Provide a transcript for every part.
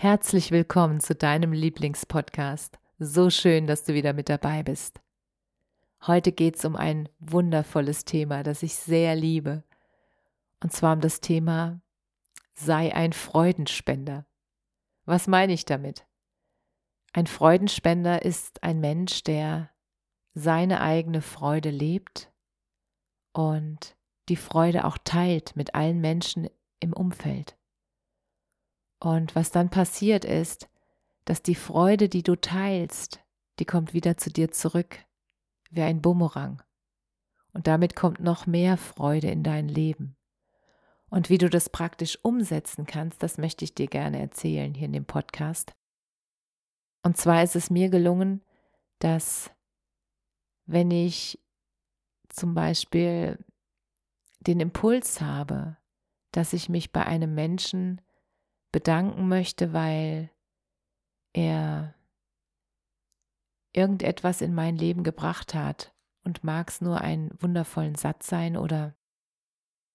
Herzlich willkommen zu deinem Lieblingspodcast. So schön, dass du wieder mit dabei bist. Heute geht es um ein wundervolles Thema, das ich sehr liebe. Und zwar um das Thema Sei ein Freudenspender. Was meine ich damit? Ein Freudenspender ist ein Mensch, der seine eigene Freude lebt und die Freude auch teilt mit allen Menschen im Umfeld. Und was dann passiert ist, dass die Freude, die du teilst, die kommt wieder zu dir zurück, wie ein Bumerang. Und damit kommt noch mehr Freude in dein Leben. Und wie du das praktisch umsetzen kannst, das möchte ich dir gerne erzählen hier in dem Podcast. Und zwar ist es mir gelungen, dass wenn ich zum Beispiel den Impuls habe, dass ich mich bei einem Menschen bedanken möchte, weil er irgendetwas in mein Leben gebracht hat und mag es nur einen wundervollen Satz sein oder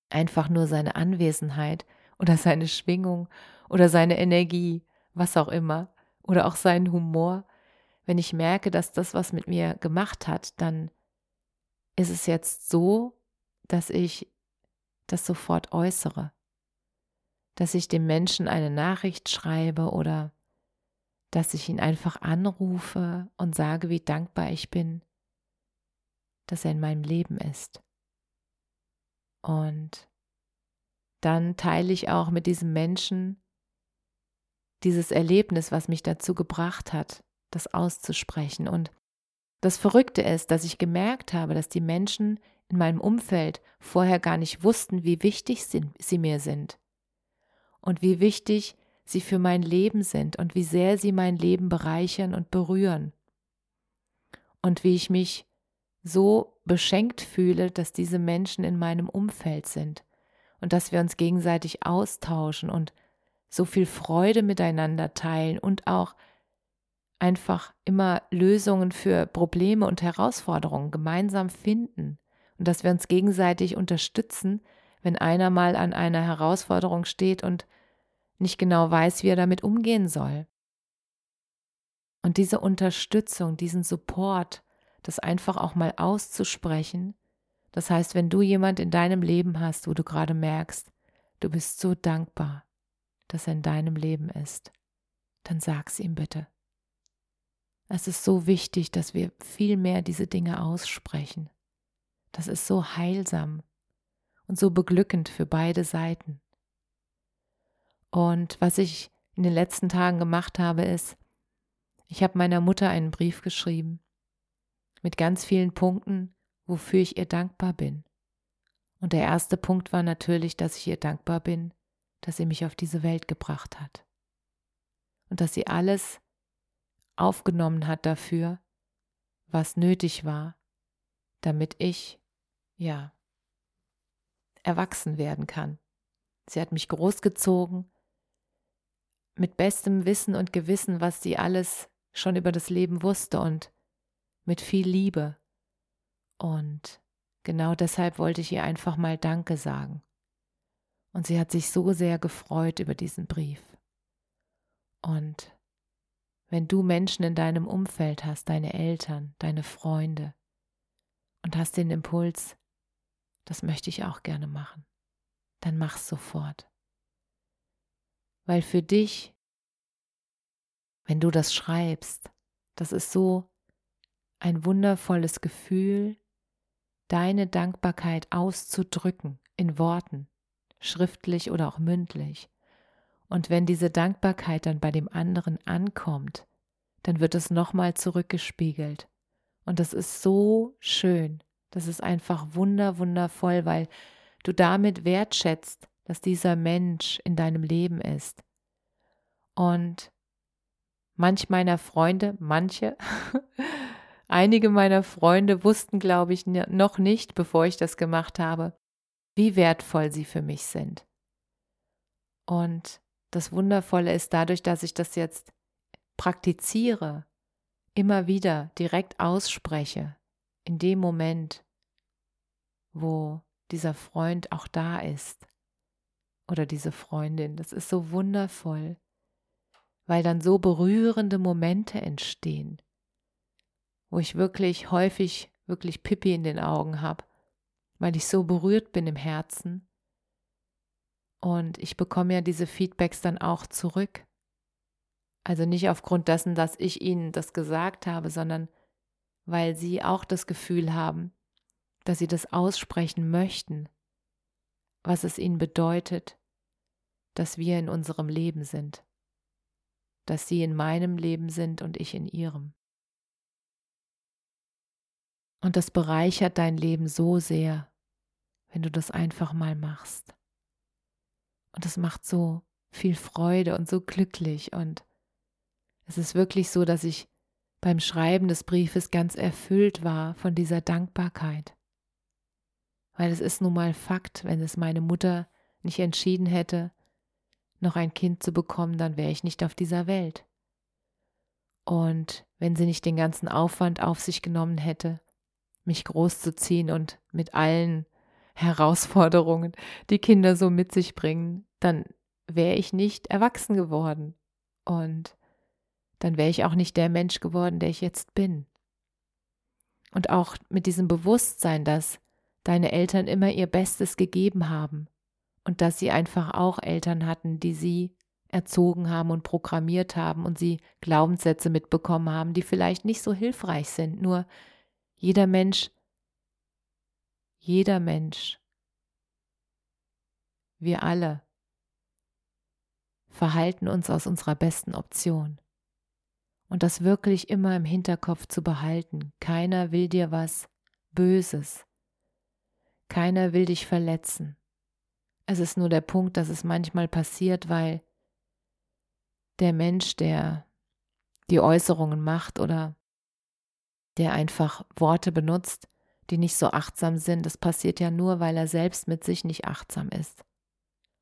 einfach nur seine Anwesenheit oder seine Schwingung oder seine Energie, was auch immer, oder auch seinen Humor. Wenn ich merke, dass das was mit mir gemacht hat, dann ist es jetzt so, dass ich das sofort äußere dass ich dem Menschen eine Nachricht schreibe oder dass ich ihn einfach anrufe und sage, wie dankbar ich bin, dass er in meinem Leben ist. Und dann teile ich auch mit diesem Menschen dieses Erlebnis, was mich dazu gebracht hat, das auszusprechen. Und das Verrückte ist, dass ich gemerkt habe, dass die Menschen in meinem Umfeld vorher gar nicht wussten, wie wichtig sie, sie mir sind und wie wichtig sie für mein Leben sind und wie sehr sie mein Leben bereichern und berühren. Und wie ich mich so beschenkt fühle, dass diese Menschen in meinem Umfeld sind und dass wir uns gegenseitig austauschen und so viel Freude miteinander teilen und auch einfach immer Lösungen für Probleme und Herausforderungen gemeinsam finden und dass wir uns gegenseitig unterstützen, wenn einer mal an einer Herausforderung steht und nicht genau weiß, wie er damit umgehen soll. Und diese Unterstützung, diesen Support, das einfach auch mal auszusprechen, das heißt, wenn du jemand in deinem Leben hast, wo du gerade merkst, du bist so dankbar, dass er in deinem Leben ist, dann sag's ihm bitte. Es ist so wichtig, dass wir viel mehr diese Dinge aussprechen. Das ist so heilsam so beglückend für beide Seiten. Und was ich in den letzten Tagen gemacht habe, ist, ich habe meiner Mutter einen Brief geschrieben mit ganz vielen Punkten, wofür ich ihr dankbar bin. Und der erste Punkt war natürlich, dass ich ihr dankbar bin, dass sie mich auf diese Welt gebracht hat. Und dass sie alles aufgenommen hat dafür, was nötig war, damit ich, ja, erwachsen werden kann. Sie hat mich großgezogen mit bestem Wissen und Gewissen, was sie alles schon über das Leben wusste und mit viel Liebe. Und genau deshalb wollte ich ihr einfach mal Danke sagen. Und sie hat sich so sehr gefreut über diesen Brief. Und wenn du Menschen in deinem Umfeld hast, deine Eltern, deine Freunde, und hast den Impuls, das möchte ich auch gerne machen, dann mach's sofort weil für dich, wenn du das schreibst, das ist so ein wundervolles Gefühl, deine Dankbarkeit auszudrücken in Worten, schriftlich oder auch mündlich. Und wenn diese Dankbarkeit dann bei dem anderen ankommt, dann wird es nochmal zurückgespiegelt. Und das ist so schön. Das ist einfach wunder, wundervoll, weil du damit wertschätzt, dass dieser Mensch in deinem Leben ist. Und manch meiner Freunde, manche, einige meiner Freunde wussten, glaube ich, noch nicht, bevor ich das gemacht habe, wie wertvoll sie für mich sind. Und das Wundervolle ist dadurch, dass ich das jetzt praktiziere, immer wieder direkt ausspreche, in dem Moment, wo dieser Freund auch da ist oder diese Freundin. Das ist so wundervoll, weil dann so berührende Momente entstehen, wo ich wirklich häufig wirklich Pippi in den Augen habe, weil ich so berührt bin im Herzen und ich bekomme ja diese Feedbacks dann auch zurück. Also nicht aufgrund dessen, dass ich ihnen das gesagt habe, sondern weil sie auch das Gefühl haben, dass sie das aussprechen möchten, was es ihnen bedeutet, dass wir in unserem Leben sind, dass sie in meinem Leben sind und ich in ihrem. Und das bereichert dein Leben so sehr, wenn du das einfach mal machst. Und es macht so viel Freude und so glücklich. Und es ist wirklich so, dass ich beim Schreiben des Briefes ganz erfüllt war von dieser Dankbarkeit. Weil es ist nun mal Fakt, wenn es meine Mutter nicht entschieden hätte, noch ein Kind zu bekommen, dann wäre ich nicht auf dieser Welt. Und wenn sie nicht den ganzen Aufwand auf sich genommen hätte, mich großzuziehen und mit allen Herausforderungen, die Kinder so mit sich bringen, dann wäre ich nicht erwachsen geworden. Und dann wäre ich auch nicht der Mensch geworden, der ich jetzt bin. Und auch mit diesem Bewusstsein, dass deine Eltern immer ihr Bestes gegeben haben und dass sie einfach auch Eltern hatten, die sie erzogen haben und programmiert haben und sie Glaubenssätze mitbekommen haben, die vielleicht nicht so hilfreich sind. Nur jeder Mensch jeder Mensch, wir alle, verhalten uns aus unserer besten Option. Und das wirklich immer im Hinterkopf zu behalten. Keiner will dir was Böses. Keiner will dich verletzen. Es ist nur der Punkt, dass es manchmal passiert, weil der Mensch, der die Äußerungen macht oder der einfach Worte benutzt, die nicht so achtsam sind, das passiert ja nur, weil er selbst mit sich nicht achtsam ist.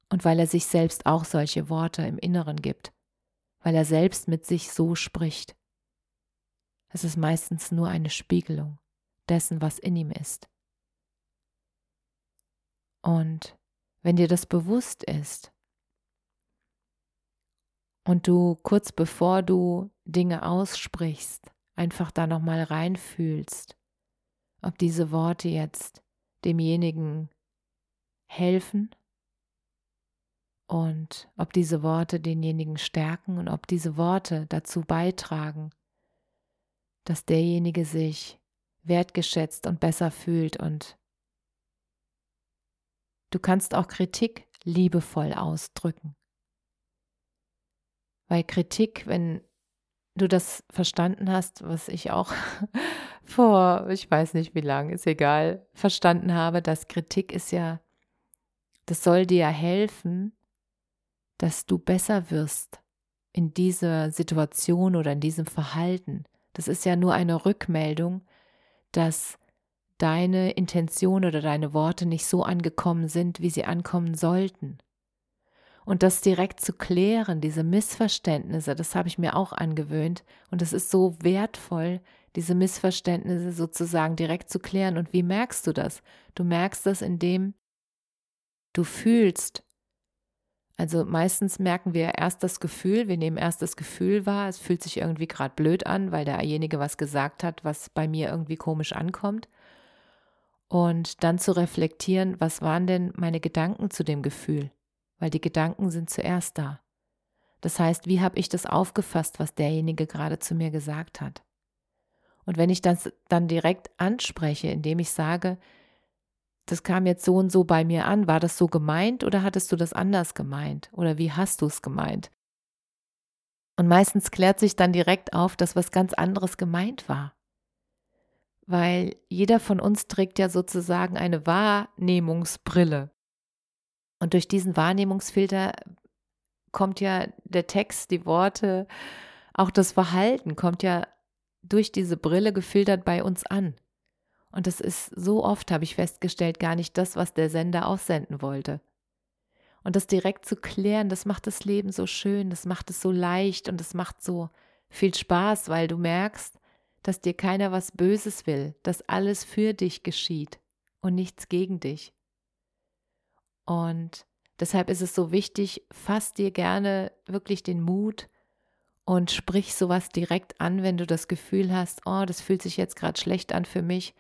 Und weil er sich selbst auch solche Worte im Inneren gibt, weil er selbst mit sich so spricht. Es ist meistens nur eine Spiegelung dessen, was in ihm ist. Und wenn dir das bewusst ist und du kurz bevor du Dinge aussprichst, einfach da nochmal reinfühlst, ob diese Worte jetzt demjenigen helfen und ob diese Worte denjenigen stärken und ob diese Worte dazu beitragen, dass derjenige sich wertgeschätzt und besser fühlt und du kannst auch Kritik liebevoll ausdrücken. Weil Kritik, wenn du das verstanden hast, was ich auch vor, ich weiß nicht wie lange, ist egal, verstanden habe, dass Kritik ist ja, das soll dir helfen, dass du besser wirst in dieser Situation oder in diesem Verhalten. Das ist ja nur eine Rückmeldung, dass deine Intention oder deine Worte nicht so angekommen sind, wie sie ankommen sollten. Und das direkt zu klären, diese Missverständnisse, das habe ich mir auch angewöhnt. Und es ist so wertvoll, diese Missverständnisse sozusagen direkt zu klären. Und wie merkst du das? Du merkst das, indem du fühlst. Also meistens merken wir erst das Gefühl, wir nehmen erst das Gefühl wahr, es fühlt sich irgendwie gerade blöd an, weil derjenige was gesagt hat, was bei mir irgendwie komisch ankommt. Und dann zu reflektieren, was waren denn meine Gedanken zu dem Gefühl? weil die Gedanken sind zuerst da. Das heißt, wie habe ich das aufgefasst, was derjenige gerade zu mir gesagt hat? Und wenn ich das dann direkt anspreche, indem ich sage, das kam jetzt so und so bei mir an. War das so gemeint oder hattest du das anders gemeint? Oder wie hast du es gemeint? Und meistens klärt sich dann direkt auf, dass was ganz anderes gemeint war. Weil jeder von uns trägt ja sozusagen eine Wahrnehmungsbrille. Und durch diesen Wahrnehmungsfilter kommt ja der Text, die Worte, auch das Verhalten kommt ja durch diese Brille gefiltert bei uns an. Und das ist so oft, habe ich festgestellt, gar nicht das, was der Sender aussenden wollte. Und das direkt zu klären, das macht das Leben so schön, das macht es so leicht und es macht so viel Spaß, weil du merkst, dass dir keiner was Böses will, dass alles für dich geschieht und nichts gegen dich. Und deshalb ist es so wichtig, fass dir gerne wirklich den Mut und sprich sowas direkt an, wenn du das Gefühl hast, oh, das fühlt sich jetzt gerade schlecht an für mich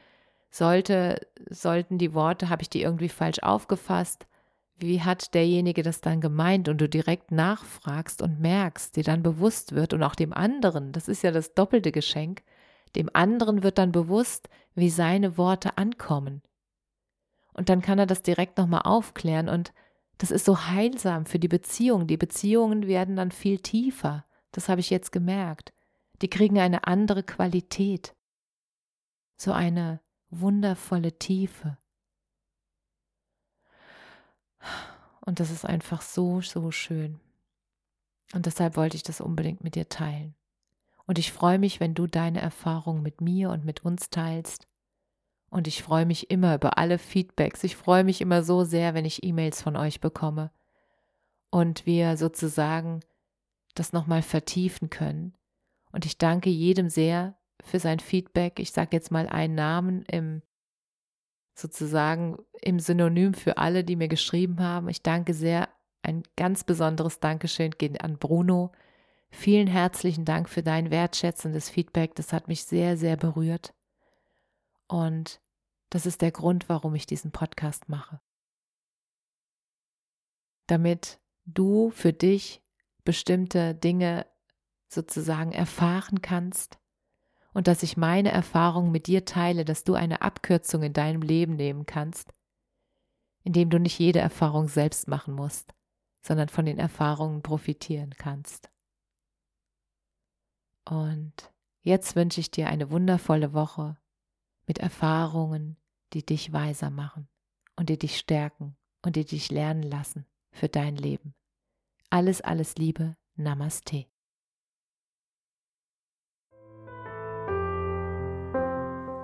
sollte, sollten die Worte, habe ich die irgendwie falsch aufgefasst? Wie hat derjenige das dann gemeint und du direkt nachfragst und merkst, dir dann bewusst wird und auch dem anderen, das ist ja das doppelte Geschenk, dem anderen wird dann bewusst, wie seine Worte ankommen. Und dann kann er das direkt nochmal aufklären und das ist so heilsam für die Beziehung. Die Beziehungen werden dann viel tiefer. Das habe ich jetzt gemerkt. Die kriegen eine andere Qualität. So eine wundervolle Tiefe. Und das ist einfach so, so schön. Und deshalb wollte ich das unbedingt mit dir teilen. Und ich freue mich, wenn du deine Erfahrungen mit mir und mit uns teilst. Und ich freue mich immer über alle Feedbacks. Ich freue mich immer so sehr, wenn ich E-Mails von euch bekomme und wir sozusagen das nochmal vertiefen können. Und ich danke jedem sehr, für sein Feedback. Ich sage jetzt mal einen Namen im sozusagen im Synonym für alle, die mir geschrieben haben. Ich danke sehr. Ein ganz besonderes Dankeschön geht an Bruno. Vielen herzlichen Dank für dein wertschätzendes Feedback. Das hat mich sehr, sehr berührt. Und das ist der Grund, warum ich diesen Podcast mache. Damit du für dich bestimmte Dinge sozusagen erfahren kannst, und dass ich meine Erfahrung mit dir teile, dass du eine Abkürzung in deinem Leben nehmen kannst, indem du nicht jede Erfahrung selbst machen musst, sondern von den Erfahrungen profitieren kannst. Und jetzt wünsche ich dir eine wundervolle Woche mit Erfahrungen, die dich weiser machen und die dich stärken und die dich lernen lassen für dein Leben. Alles, alles Liebe, Namaste.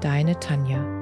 Deine Tanja.